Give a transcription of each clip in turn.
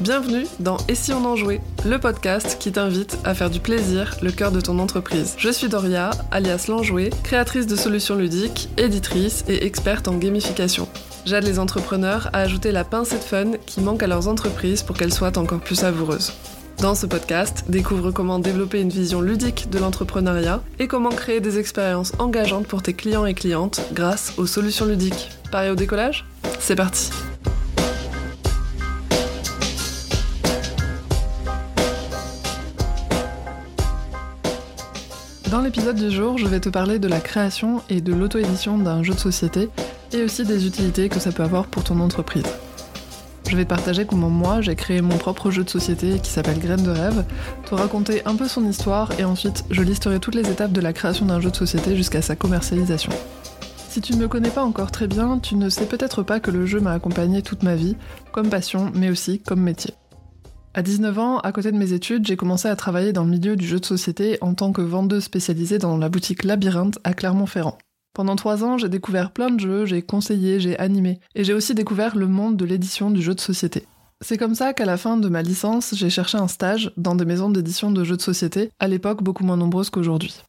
Bienvenue dans Et si on en jouait, le podcast qui t'invite à faire du plaisir le cœur de ton entreprise. Je suis Doria, alias l'enjouée, créatrice de solutions ludiques, éditrice et experte en gamification. J'aide les entrepreneurs à ajouter la pincée de fun qui manque à leurs entreprises pour qu'elles soient encore plus savoureuses. Dans ce podcast, découvre comment développer une vision ludique de l'entrepreneuriat et comment créer des expériences engageantes pour tes clients et clientes grâce aux solutions ludiques. Pareil au décollage? C'est parti Dans l'épisode du jour, je vais te parler de la création et de l'auto-édition d'un jeu de société et aussi des utilités que ça peut avoir pour ton entreprise. Je vais te partager comment moi j'ai créé mon propre jeu de société qui s'appelle Graines de rêve, te raconter un peu son histoire et ensuite je listerai toutes les étapes de la création d'un jeu de société jusqu'à sa commercialisation. Si tu ne me connais pas encore très bien, tu ne sais peut-être pas que le jeu m'a accompagné toute ma vie, comme passion mais aussi comme métier. À 19 ans, à côté de mes études, j'ai commencé à travailler dans le milieu du jeu de société en tant que vendeuse spécialisée dans la boutique Labyrinthe à Clermont-Ferrand. Pendant trois ans, j'ai découvert plein de jeux, j'ai conseillé, j'ai animé, et j'ai aussi découvert le monde de l'édition du jeu de société. C'est comme ça qu'à la fin de ma licence, j'ai cherché un stage dans des maisons d'édition de jeux de société, à l'époque beaucoup moins nombreuses qu'aujourd'hui.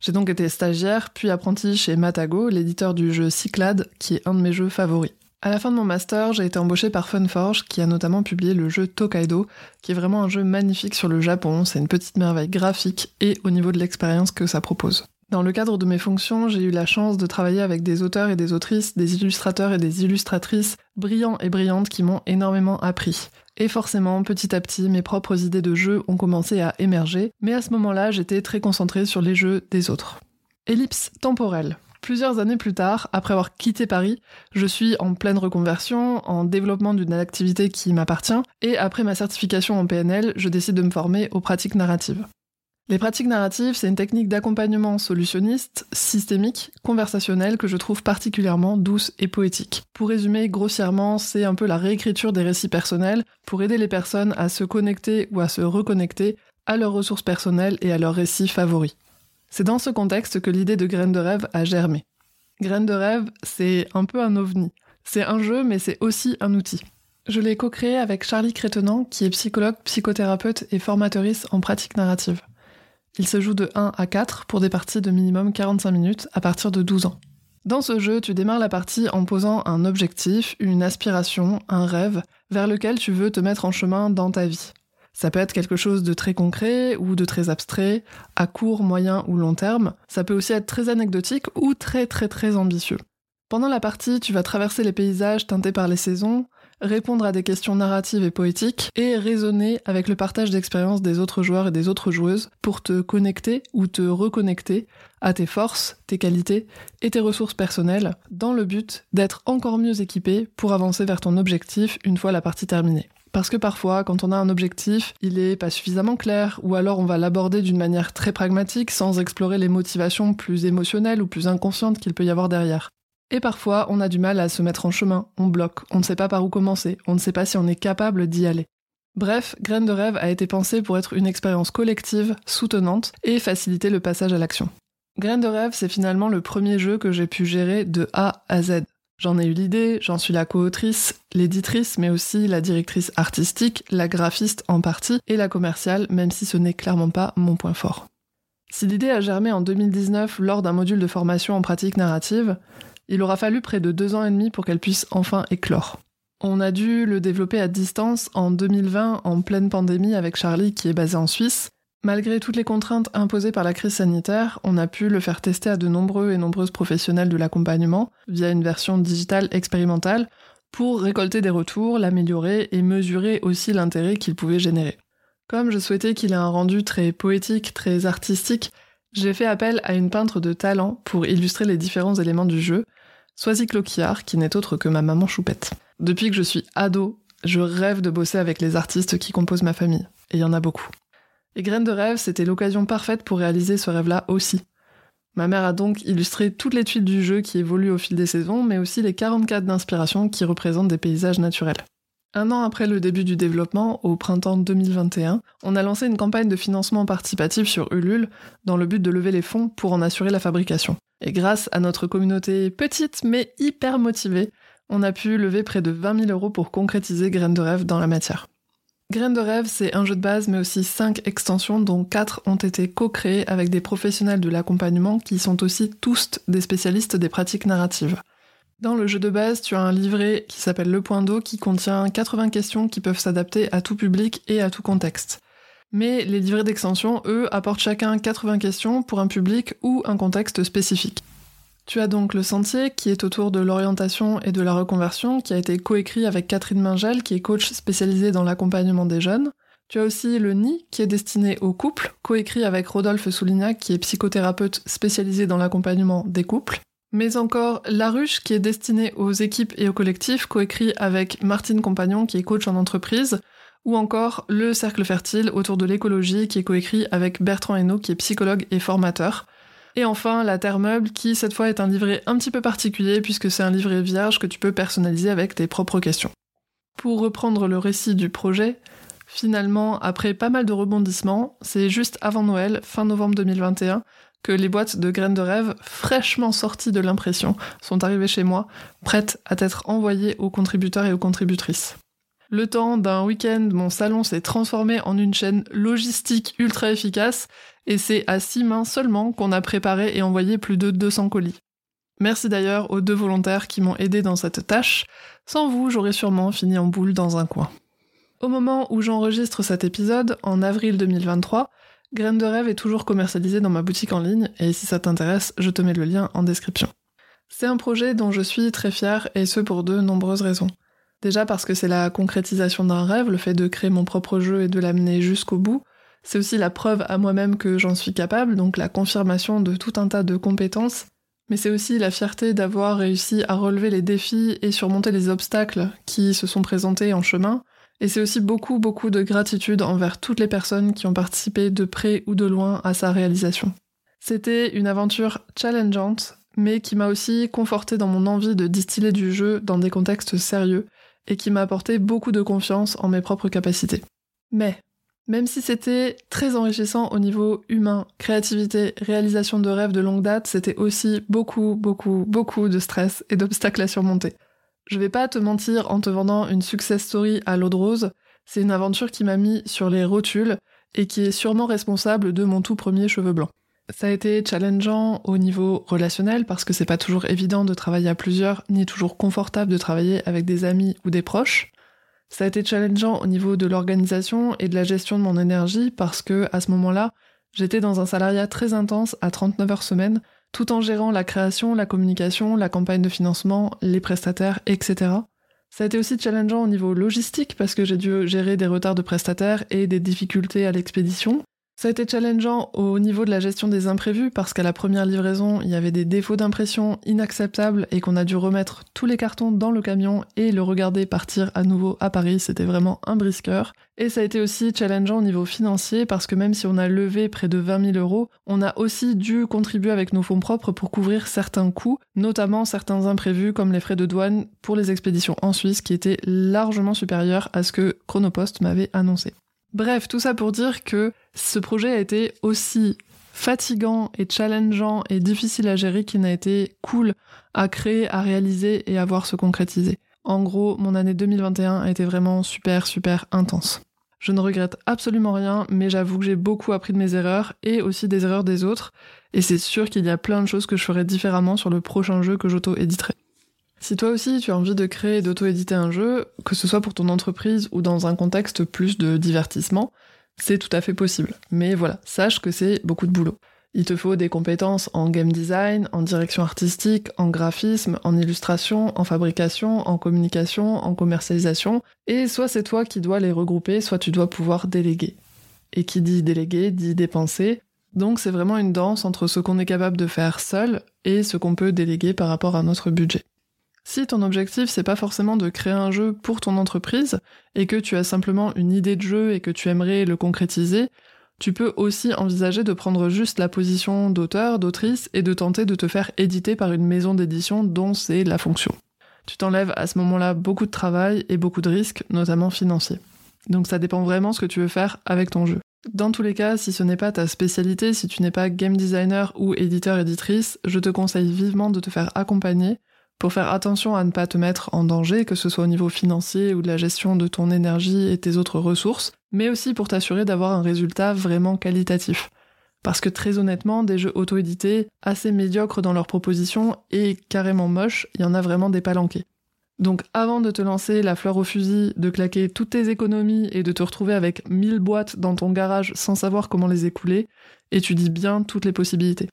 J'ai donc été stagiaire, puis apprenti chez Matago, l'éditeur du jeu Cyclade, qui est un de mes jeux favoris. À la fin de mon master, j'ai été embauchée par Funforge, qui a notamment publié le jeu Tokaido, qui est vraiment un jeu magnifique sur le Japon, c'est une petite merveille graphique et au niveau de l'expérience que ça propose. Dans le cadre de mes fonctions, j'ai eu la chance de travailler avec des auteurs et des autrices, des illustrateurs et des illustratrices brillants et brillantes qui m'ont énormément appris. Et forcément, petit à petit, mes propres idées de jeu ont commencé à émerger, mais à ce moment-là, j'étais très concentrée sur les jeux des autres. Ellipse temporelle. Plusieurs années plus tard, après avoir quitté Paris, je suis en pleine reconversion, en développement d'une activité qui m'appartient, et après ma certification en PNL, je décide de me former aux pratiques narratives. Les pratiques narratives, c'est une technique d'accompagnement solutionniste, systémique, conversationnelle que je trouve particulièrement douce et poétique. Pour résumer grossièrement, c'est un peu la réécriture des récits personnels pour aider les personnes à se connecter ou à se reconnecter à leurs ressources personnelles et à leurs récits favoris. C'est dans ce contexte que l'idée de Graines de rêve a germé. Graines de rêve, c'est un peu un ovni. C'est un jeu, mais c'est aussi un outil. Je l'ai co-créé avec Charlie Crétenant, qui est psychologue, psychothérapeute et formateuriste en pratique narrative. Il se joue de 1 à 4 pour des parties de minimum 45 minutes à partir de 12 ans. Dans ce jeu, tu démarres la partie en posant un objectif, une aspiration, un rêve vers lequel tu veux te mettre en chemin dans ta vie. Ça peut être quelque chose de très concret ou de très abstrait, à court, moyen ou long terme. Ça peut aussi être très anecdotique ou très très très ambitieux. Pendant la partie, tu vas traverser les paysages teintés par les saisons, répondre à des questions narratives et poétiques, et raisonner avec le partage d'expériences des autres joueurs et des autres joueuses pour te connecter ou te reconnecter à tes forces, tes qualités et tes ressources personnelles, dans le but d'être encore mieux équipé pour avancer vers ton objectif une fois la partie terminée. Parce que parfois, quand on a un objectif, il est pas suffisamment clair, ou alors on va l'aborder d'une manière très pragmatique sans explorer les motivations plus émotionnelles ou plus inconscientes qu'il peut y avoir derrière. Et parfois, on a du mal à se mettre en chemin, on bloque, on ne sait pas par où commencer, on ne sait pas si on est capable d'y aller. Bref, Graine de rêve a été pensé pour être une expérience collective, soutenante et faciliter le passage à l'action. Graine de rêve, c'est finalement le premier jeu que j'ai pu gérer de A à Z. J'en ai eu l'idée, j'en suis la co-autrice, l'éditrice, mais aussi la directrice artistique, la graphiste en partie, et la commerciale, même si ce n'est clairement pas mon point fort. Si l'idée a germé en 2019 lors d'un module de formation en pratique narrative, il aura fallu près de deux ans et demi pour qu'elle puisse enfin éclore. On a dû le développer à distance en 2020 en pleine pandémie avec Charlie qui est basé en Suisse, Malgré toutes les contraintes imposées par la crise sanitaire, on a pu le faire tester à de nombreux et nombreuses professionnels de l'accompagnement via une version digitale expérimentale pour récolter des retours, l'améliorer et mesurer aussi l'intérêt qu'il pouvait générer. Comme je souhaitais qu'il ait un rendu très poétique, très artistique, j'ai fait appel à une peintre de talent pour illustrer les différents éléments du jeu, Soisy Cloquillard, qui n'est autre que ma maman choupette. Depuis que je suis ado, je rêve de bosser avec les artistes qui composent ma famille, et il y en a beaucoup. Et Graines de rêve, c'était l'occasion parfaite pour réaliser ce rêve-là aussi. Ma mère a donc illustré toutes les tuiles du jeu qui évoluent au fil des saisons, mais aussi les 44 d'inspiration qui représentent des paysages naturels. Un an après le début du développement, au printemps 2021, on a lancé une campagne de financement participatif sur Ulule dans le but de lever les fonds pour en assurer la fabrication. Et grâce à notre communauté petite mais hyper motivée, on a pu lever près de 20 000 euros pour concrétiser Graines de rêve dans la matière. Graines de rêve, c'est un jeu de base, mais aussi 5 extensions, dont 4 ont été co-créées avec des professionnels de l'accompagnement qui sont aussi tous des spécialistes des pratiques narratives. Dans le jeu de base, tu as un livret qui s'appelle Le Point d'eau qui contient 80 questions qui peuvent s'adapter à tout public et à tout contexte. Mais les livrets d'extension, eux, apportent chacun 80 questions pour un public ou un contexte spécifique. Tu as donc le sentier qui est autour de l'orientation et de la reconversion, qui a été coécrit avec Catherine Mingel, qui est coach spécialisée dans l'accompagnement des jeunes. Tu as aussi le nid qui est destiné aux couples, coécrit avec Rodolphe Soulignac, qui est psychothérapeute spécialisé dans l'accompagnement des couples. Mais encore La Ruche qui est destiné aux équipes et aux collectifs, coécrit avec Martine Compagnon qui est coach en entreprise, ou encore Le Cercle Fertile autour de l'écologie qui est coécrit avec Bertrand Hainaut qui est psychologue et formateur. Et enfin, la Terre Meuble, qui cette fois est un livret un petit peu particulier puisque c'est un livret vierge que tu peux personnaliser avec tes propres questions. Pour reprendre le récit du projet, finalement, après pas mal de rebondissements, c'est juste avant Noël, fin novembre 2021, que les boîtes de graines de rêve, fraîchement sorties de l'impression, sont arrivées chez moi, prêtes à être envoyées aux contributeurs et aux contributrices. Le temps d'un week-end, mon salon s'est transformé en une chaîne logistique ultra efficace et c'est à six mains seulement qu'on a préparé et envoyé plus de 200 colis. Merci d'ailleurs aux deux volontaires qui m'ont aidé dans cette tâche. Sans vous, j'aurais sûrement fini en boule dans un coin. Au moment où j'enregistre cet épisode, en avril 2023, Graines de rêve est toujours commercialisé dans ma boutique en ligne et si ça t'intéresse, je te mets le lien en description. C'est un projet dont je suis très fière et ce pour de nombreuses raisons. Déjà parce que c'est la concrétisation d'un rêve, le fait de créer mon propre jeu et de l'amener jusqu'au bout. C'est aussi la preuve à moi-même que j'en suis capable, donc la confirmation de tout un tas de compétences. Mais c'est aussi la fierté d'avoir réussi à relever les défis et surmonter les obstacles qui se sont présentés en chemin. Et c'est aussi beaucoup, beaucoup de gratitude envers toutes les personnes qui ont participé de près ou de loin à sa réalisation. C'était une aventure challengeante, mais qui m'a aussi conforté dans mon envie de distiller du jeu dans des contextes sérieux et qui m'a apporté beaucoup de confiance en mes propres capacités. Mais, même si c'était très enrichissant au niveau humain, créativité, réalisation de rêves de longue date, c'était aussi beaucoup, beaucoup, beaucoup de stress et d'obstacles à surmonter. Je vais pas te mentir en te vendant une success story à l'eau de rose, c'est une aventure qui m'a mis sur les rotules et qui est sûrement responsable de mon tout premier cheveu blanc. Ça a été challengeant au niveau relationnel parce que c'est pas toujours évident de travailler à plusieurs, ni toujours confortable de travailler avec des amis ou des proches. Ça a été challengeant au niveau de l'organisation et de la gestion de mon énergie parce que, à ce moment-là, j'étais dans un salariat très intense à 39 heures semaine, tout en gérant la création, la communication, la campagne de financement, les prestataires, etc. Ça a été aussi challengeant au niveau logistique parce que j'ai dû gérer des retards de prestataires et des difficultés à l'expédition. Ça a été challengeant au niveau de la gestion des imprévus parce qu'à la première livraison, il y avait des défauts d'impression inacceptables et qu'on a dû remettre tous les cartons dans le camion et le regarder partir à nouveau à Paris. C'était vraiment un brisqueur. Et ça a été aussi challengeant au niveau financier parce que même si on a levé près de 20 000 euros, on a aussi dû contribuer avec nos fonds propres pour couvrir certains coûts, notamment certains imprévus comme les frais de douane pour les expéditions en Suisse qui étaient largement supérieurs à ce que Chronopost m'avait annoncé. Bref, tout ça pour dire que ce projet a été aussi fatigant et challengeant et difficile à gérer qu'il n'a été cool à créer, à réaliser et à voir se concrétiser. En gros, mon année 2021 a été vraiment super super intense. Je ne regrette absolument rien, mais j'avoue que j'ai beaucoup appris de mes erreurs et aussi des erreurs des autres, et c'est sûr qu'il y a plein de choses que je ferai différemment sur le prochain jeu que j'auto-éditerai. Si toi aussi tu as envie de créer et d'auto-éditer un jeu, que ce soit pour ton entreprise ou dans un contexte plus de divertissement, c'est tout à fait possible. Mais voilà, sache que c'est beaucoup de boulot. Il te faut des compétences en game design, en direction artistique, en graphisme, en illustration, en fabrication, en communication, en commercialisation, et soit c'est toi qui dois les regrouper, soit tu dois pouvoir déléguer. Et qui dit déléguer dit dépenser, donc c'est vraiment une danse entre ce qu'on est capable de faire seul et ce qu'on peut déléguer par rapport à notre budget. Si ton objectif c'est pas forcément de créer un jeu pour ton entreprise et que tu as simplement une idée de jeu et que tu aimerais le concrétiser, tu peux aussi envisager de prendre juste la position d'auteur, d'autrice et de tenter de te faire éditer par une maison d'édition dont c'est la fonction. Tu t'enlèves à ce moment-là beaucoup de travail et beaucoup de risques, notamment financiers. Donc ça dépend vraiment ce que tu veux faire avec ton jeu. Dans tous les cas, si ce n'est pas ta spécialité, si tu n'es pas game designer ou éditeur-éditrice, je te conseille vivement de te faire accompagner pour faire attention à ne pas te mettre en danger, que ce soit au niveau financier ou de la gestion de ton énergie et tes autres ressources, mais aussi pour t'assurer d'avoir un résultat vraiment qualitatif. Parce que très honnêtement, des jeux auto-édités, assez médiocres dans leurs propositions et carrément moches, il y en a vraiment des palanqués. Donc avant de te lancer la fleur au fusil, de claquer toutes tes économies et de te retrouver avec 1000 boîtes dans ton garage sans savoir comment les écouler, étudie bien toutes les possibilités.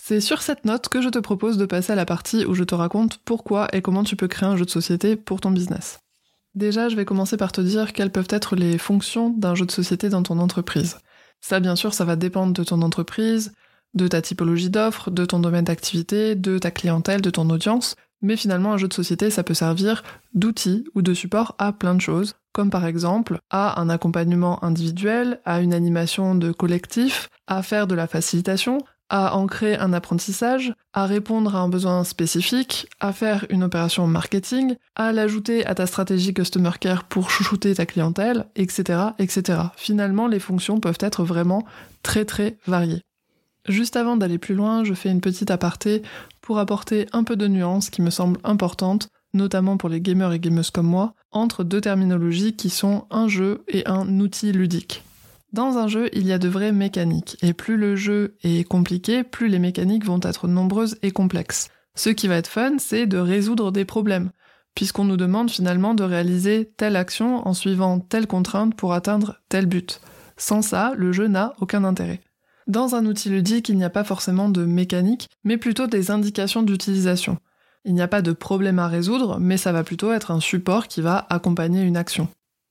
C'est sur cette note que je te propose de passer à la partie où je te raconte pourquoi et comment tu peux créer un jeu de société pour ton business. Déjà, je vais commencer par te dire quelles peuvent être les fonctions d'un jeu de société dans ton entreprise. Ça, bien sûr, ça va dépendre de ton entreprise, de ta typologie d'offres, de ton domaine d'activité, de ta clientèle, de ton audience, mais finalement un jeu de société ça peut servir d'outil ou de support à plein de choses, comme par exemple à un accompagnement individuel, à une animation de collectif, à faire de la facilitation, à ancrer un apprentissage, à répondre à un besoin spécifique, à faire une opération marketing, à l'ajouter à ta stratégie customer care pour chouchouter ta clientèle, etc., etc. Finalement, les fonctions peuvent être vraiment très très variées. Juste avant d'aller plus loin, je fais une petite aparté pour apporter un peu de nuance qui me semble importante, notamment pour les gamers et gameuses comme moi, entre deux terminologies qui sont un jeu et un outil ludique. Dans un jeu, il y a de vraies mécaniques, et plus le jeu est compliqué, plus les mécaniques vont être nombreuses et complexes. Ce qui va être fun, c'est de résoudre des problèmes, puisqu'on nous demande finalement de réaliser telle action en suivant telle contrainte pour atteindre tel but. Sans ça, le jeu n'a aucun intérêt. Dans un outil ludique, il n'y a pas forcément de mécanique, mais plutôt des indications d'utilisation. Il n'y a pas de problème à résoudre, mais ça va plutôt être un support qui va accompagner une action.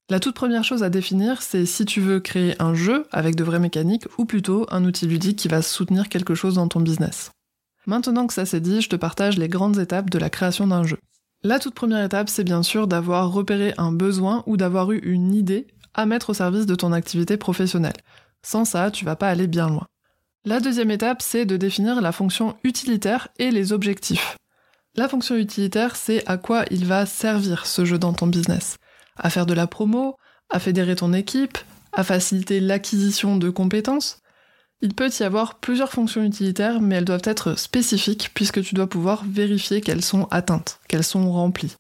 La toute première chose à définir, c'est si tu veux créer un jeu avec de vraies mécaniques ou plutôt un outil ludique qui va soutenir quelque chose dans ton business. Maintenant que ça c'est dit, je te partage les grandes étapes de la création d'un jeu. La toute première étape, c'est bien sûr d'avoir repéré un besoin ou d'avoir eu une idée à mettre au service de ton activité professionnelle. Sans ça, tu vas pas aller bien loin. La deuxième étape, c'est de définir la fonction utilitaire et les objectifs. La fonction utilitaire, c'est à quoi il va servir ce jeu dans ton business à faire de la promo, à fédérer ton équipe, à faciliter l'acquisition de compétences. Il peut y avoir plusieurs fonctions utilitaires, mais elles doivent être spécifiques puisque tu dois pouvoir vérifier qu'elles sont atteintes, qu'elles sont remplies.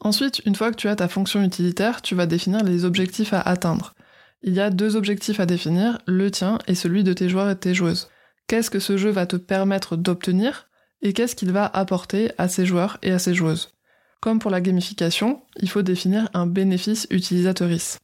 Ensuite, une fois que tu as ta fonction utilitaire, tu vas définir les objectifs à atteindre. Il y a deux objectifs à définir, le tien et celui de tes joueurs et de tes joueuses. Qu'est-ce que ce jeu va te permettre d'obtenir et qu'est-ce qu'il va apporter à ses joueurs et à ses joueuses? Comme pour la gamification, il faut définir un bénéfice utilisatrice.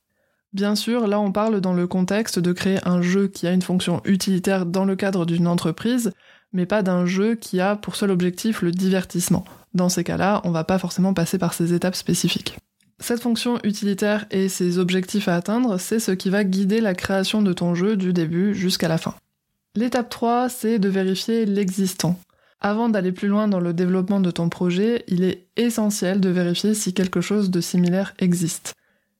Bien sûr, là on parle dans le contexte de créer un jeu qui a une fonction utilitaire dans le cadre d'une entreprise, mais pas d'un jeu qui a pour seul objectif le divertissement. Dans ces cas-là, on va pas forcément passer par ces étapes spécifiques. Cette fonction utilitaire et ses objectifs à atteindre, c'est ce qui va guider la création de ton jeu du début jusqu'à la fin. L'étape 3, c'est de vérifier l'existant. Avant d'aller plus loin dans le développement de ton projet, il est essentiel de vérifier si quelque chose de similaire existe.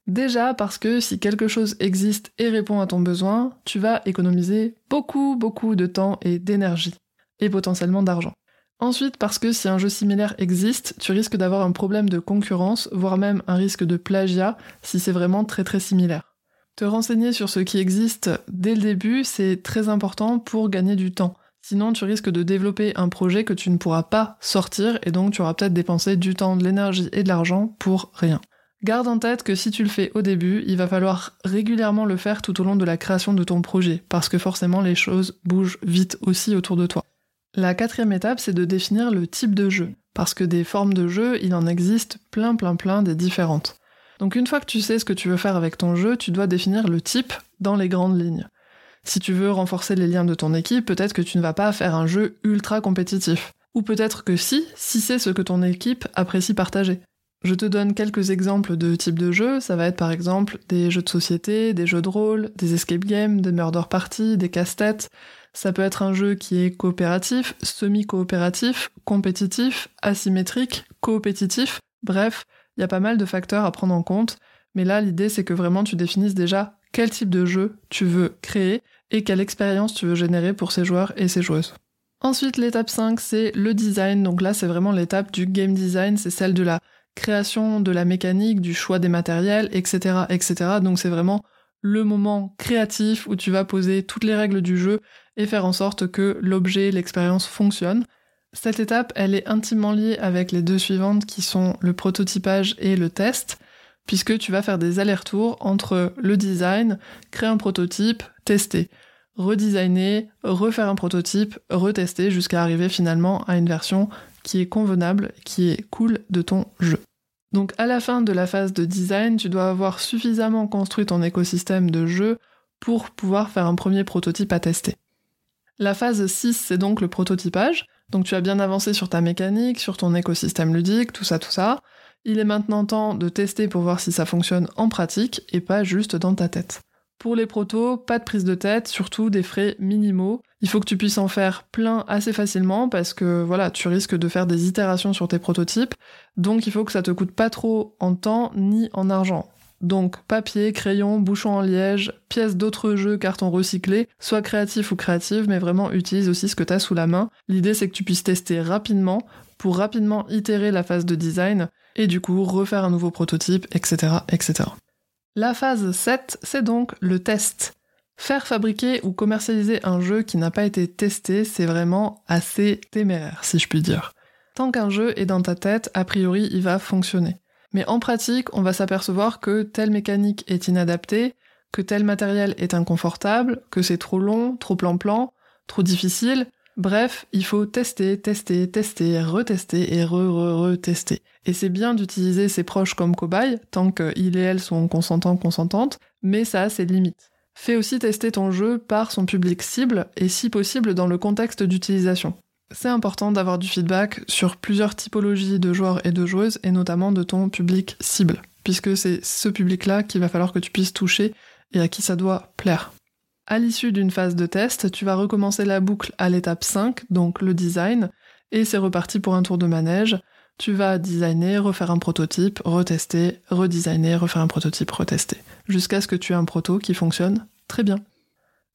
Déjà parce que si quelque chose existe et répond à ton besoin, tu vas économiser beaucoup beaucoup de temps et d'énergie, et potentiellement d'argent. Ensuite parce que si un jeu similaire existe, tu risques d'avoir un problème de concurrence, voire même un risque de plagiat si c'est vraiment très très similaire. Te renseigner sur ce qui existe dès le début, c'est très important pour gagner du temps. Sinon, tu risques de développer un projet que tu ne pourras pas sortir et donc tu auras peut-être dépensé du temps, de l'énergie et de l'argent pour rien. Garde en tête que si tu le fais au début, il va falloir régulièrement le faire tout au long de la création de ton projet, parce que forcément les choses bougent vite aussi autour de toi. La quatrième étape, c'est de définir le type de jeu, parce que des formes de jeu, il en existe plein plein plein des différentes. Donc une fois que tu sais ce que tu veux faire avec ton jeu, tu dois définir le type dans les grandes lignes. Si tu veux renforcer les liens de ton équipe, peut-être que tu ne vas pas faire un jeu ultra compétitif. Ou peut-être que si, si c'est ce que ton équipe apprécie partager. Je te donne quelques exemples de types de jeux, ça va être par exemple des jeux de société, des jeux de rôle, des escape games, des murder parties, des casse-têtes. Ça peut être un jeu qui est coopératif, semi-coopératif, compétitif, asymétrique, coopétitif. Bref, il y a pas mal de facteurs à prendre en compte, mais là l'idée c'est que vraiment tu définisses déjà quel type de jeu tu veux créer et quelle expérience tu veux générer pour ces joueurs et ces joueuses. Ensuite, l'étape 5, c'est le design. Donc là, c'est vraiment l'étape du game design, c'est celle de la création de la mécanique, du choix des matériels, etc., etc. Donc c'est vraiment le moment créatif où tu vas poser toutes les règles du jeu et faire en sorte que l'objet, l'expérience fonctionne. Cette étape, elle est intimement liée avec les deux suivantes qui sont le prototypage et le test, puisque tu vas faire des allers-retours entre le design, créer un prototype, tester, redesigner, refaire un prototype, retester jusqu'à arriver finalement à une version qui est convenable, qui est cool de ton jeu. Donc à la fin de la phase de design, tu dois avoir suffisamment construit ton écosystème de jeu pour pouvoir faire un premier prototype à tester. La phase 6, c'est donc le prototypage. Donc tu as bien avancé sur ta mécanique, sur ton écosystème ludique, tout ça, tout ça. Il est maintenant temps de tester pour voir si ça fonctionne en pratique et pas juste dans ta tête. Pour les protos, pas de prise de tête, surtout des frais minimaux. Il faut que tu puisses en faire plein assez facilement parce que voilà, tu risques de faire des itérations sur tes prototypes. Donc il faut que ça te coûte pas trop en temps ni en argent. Donc papier, crayon, bouchon en liège, pièces d'autres jeux, carton recyclé, soit créatif ou créative, mais vraiment utilise aussi ce que tu as sous la main. L'idée c'est que tu puisses tester rapidement pour rapidement itérer la phase de design et du coup refaire un nouveau prototype, etc. etc. La phase 7, c'est donc le test. Faire fabriquer ou commercialiser un jeu qui n'a pas été testé, c'est vraiment assez téméraire, si je puis dire. Tant qu'un jeu est dans ta tête, a priori, il va fonctionner. Mais en pratique, on va s'apercevoir que telle mécanique est inadaptée, que tel matériel est inconfortable, que c'est trop long, trop plan-plan, trop difficile. Bref, il faut tester, tester, tester, retester et re-re-retester. Et c'est bien d'utiliser ses proches comme cobayes, tant qu'il et elle sont consentants, consentantes, mais ça a ses limites. Fais aussi tester ton jeu par son public cible et si possible dans le contexte d'utilisation. C'est important d'avoir du feedback sur plusieurs typologies de joueurs et de joueuses, et notamment de ton public cible, puisque c'est ce public-là qu'il va falloir que tu puisses toucher et à qui ça doit plaire. À l'issue d'une phase de test, tu vas recommencer la boucle à l'étape 5, donc le design, et c'est reparti pour un tour de manège. Tu vas designer, refaire un prototype, retester, redesigner, refaire un prototype, retester, jusqu'à ce que tu aies un proto qui fonctionne très bien.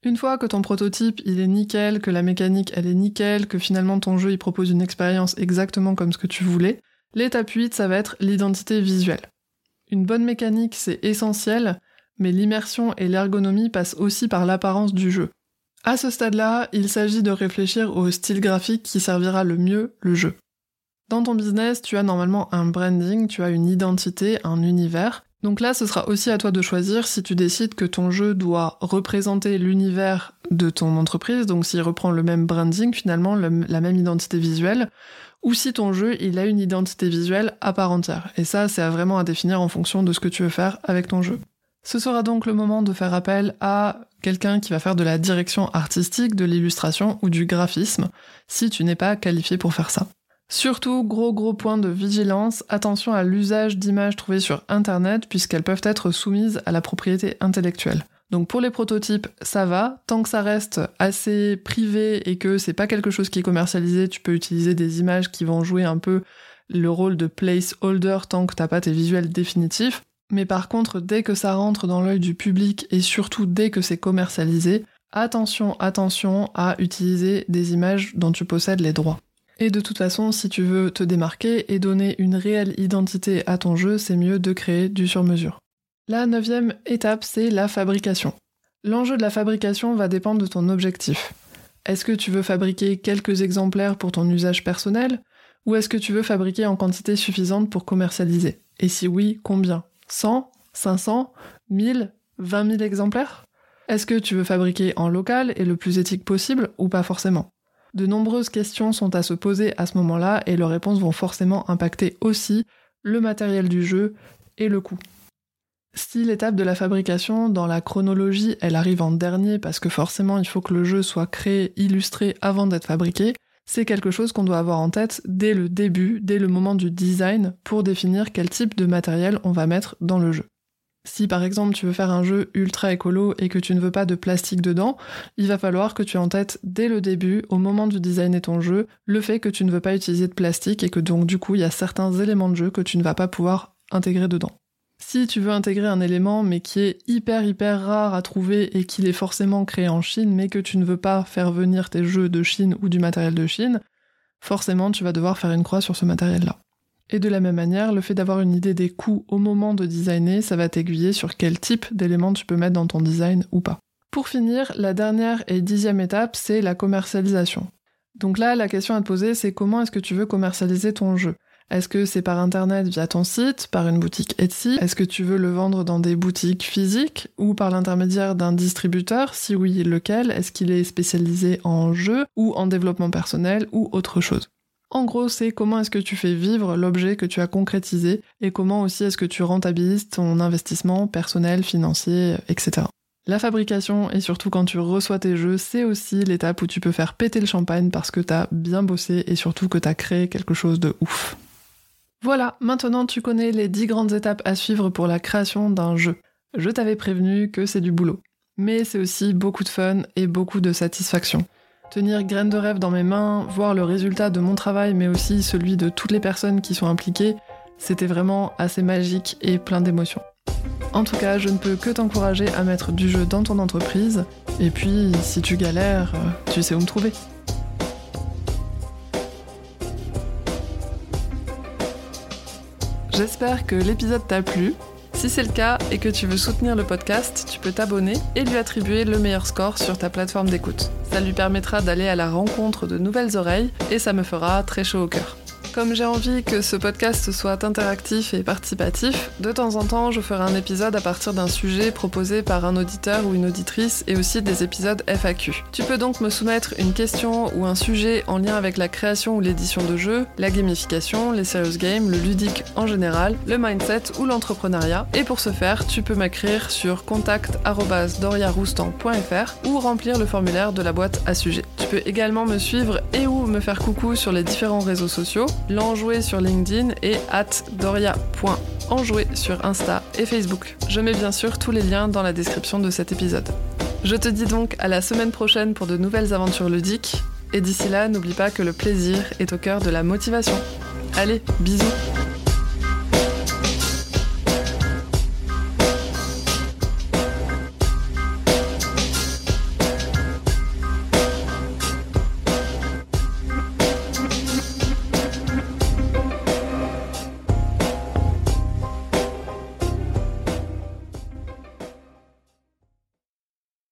Une fois que ton prototype il est nickel, que la mécanique elle est nickel, que finalement ton jeu il propose une expérience exactement comme ce que tu voulais, l'étape 8 ça va être l'identité visuelle. Une bonne mécanique c'est essentiel, mais l'immersion et l'ergonomie passent aussi par l'apparence du jeu. À ce stade-là, il s'agit de réfléchir au style graphique qui servira le mieux le jeu. Dans ton business, tu as normalement un branding, tu as une identité, un univers, donc là, ce sera aussi à toi de choisir si tu décides que ton jeu doit représenter l'univers de ton entreprise, donc s'il reprend le même branding finalement, la même identité visuelle, ou si ton jeu, il a une identité visuelle à part entière. Et ça, c'est vraiment à définir en fonction de ce que tu veux faire avec ton jeu. Ce sera donc le moment de faire appel à quelqu'un qui va faire de la direction artistique, de l'illustration ou du graphisme, si tu n'es pas qualifié pour faire ça. Surtout, gros gros point de vigilance, attention à l'usage d'images trouvées sur Internet puisqu'elles peuvent être soumises à la propriété intellectuelle. Donc pour les prototypes, ça va. Tant que ça reste assez privé et que c'est pas quelque chose qui est commercialisé, tu peux utiliser des images qui vont jouer un peu le rôle de placeholder tant que t'as pas tes visuels définitifs. Mais par contre, dès que ça rentre dans l'œil du public et surtout dès que c'est commercialisé, attention, attention à utiliser des images dont tu possèdes les droits. Et de toute façon, si tu veux te démarquer et donner une réelle identité à ton jeu, c'est mieux de créer du sur-mesure. La neuvième étape, c'est la fabrication. L'enjeu de la fabrication va dépendre de ton objectif. Est-ce que tu veux fabriquer quelques exemplaires pour ton usage personnel ou est-ce que tu veux fabriquer en quantité suffisante pour commercialiser? Et si oui, combien? 100 500 1000 20 000 exemplaires? Est-ce que tu veux fabriquer en local et le plus éthique possible ou pas forcément? De nombreuses questions sont à se poser à ce moment-là et leurs réponses vont forcément impacter aussi le matériel du jeu et le coût. Si l'étape de la fabrication dans la chronologie, elle arrive en dernier parce que forcément il faut que le jeu soit créé, illustré avant d'être fabriqué, c'est quelque chose qu'on doit avoir en tête dès le début, dès le moment du design, pour définir quel type de matériel on va mettre dans le jeu. Si par exemple tu veux faire un jeu ultra écolo et que tu ne veux pas de plastique dedans, il va falloir que tu aies en tête dès le début, au moment de designer ton jeu, le fait que tu ne veux pas utiliser de plastique et que donc du coup il y a certains éléments de jeu que tu ne vas pas pouvoir intégrer dedans. Si tu veux intégrer un élément mais qui est hyper hyper rare à trouver et qu'il est forcément créé en Chine mais que tu ne veux pas faire venir tes jeux de Chine ou du matériel de Chine, forcément tu vas devoir faire une croix sur ce matériel-là. Et de la même manière, le fait d'avoir une idée des coûts au moment de designer, ça va t'aiguiller sur quel type d'éléments tu peux mettre dans ton design ou pas. Pour finir, la dernière et dixième étape, c'est la commercialisation. Donc là, la question à te poser, c'est comment est-ce que tu veux commercialiser ton jeu? Est-ce que c'est par internet via ton site, par une boutique Etsy? Est-ce que tu veux le vendre dans des boutiques physiques ou par l'intermédiaire d'un distributeur? Si oui, lequel? Est-ce qu'il est spécialisé en jeux ou en développement personnel ou autre chose? En gros, c'est comment est-ce que tu fais vivre l'objet que tu as concrétisé et comment aussi est-ce que tu rentabilises ton investissement personnel, financier, etc. La fabrication et surtout quand tu reçois tes jeux, c'est aussi l'étape où tu peux faire péter le champagne parce que t'as bien bossé et surtout que t'as créé quelque chose de ouf. Voilà, maintenant tu connais les 10 grandes étapes à suivre pour la création d'un jeu. Je t'avais prévenu que c'est du boulot. Mais c'est aussi beaucoup de fun et beaucoup de satisfaction. Tenir graines de rêve dans mes mains, voir le résultat de mon travail mais aussi celui de toutes les personnes qui sont impliquées, c'était vraiment assez magique et plein d'émotions. En tout cas, je ne peux que t'encourager à mettre du jeu dans ton entreprise. Et puis, si tu galères, tu sais où me trouver. J'espère que l'épisode t'a plu. Si c'est le cas et que tu veux soutenir le podcast, tu peux t'abonner et lui attribuer le meilleur score sur ta plateforme d'écoute. Ça lui permettra d'aller à la rencontre de nouvelles oreilles et ça me fera très chaud au cœur. Comme j'ai envie que ce podcast soit interactif et participatif, de temps en temps je ferai un épisode à partir d'un sujet proposé par un auditeur ou une auditrice et aussi des épisodes FAQ. Tu peux donc me soumettre une question ou un sujet en lien avec la création ou l'édition de jeux, la gamification, les serious games, le ludique en général, le mindset ou l'entrepreneuriat. Et pour ce faire, tu peux m'écrire sur contact.doriaroustan.fr ou remplir le formulaire de la boîte à sujet. Tu peux également me suivre et ou me faire coucou sur les différents réseaux sociaux l'enjoué sur LinkedIn et at doria.enjoué sur Insta et Facebook. Je mets bien sûr tous les liens dans la description de cet épisode. Je te dis donc à la semaine prochaine pour de nouvelles aventures ludiques, et d'ici là, n'oublie pas que le plaisir est au cœur de la motivation. Allez, bisous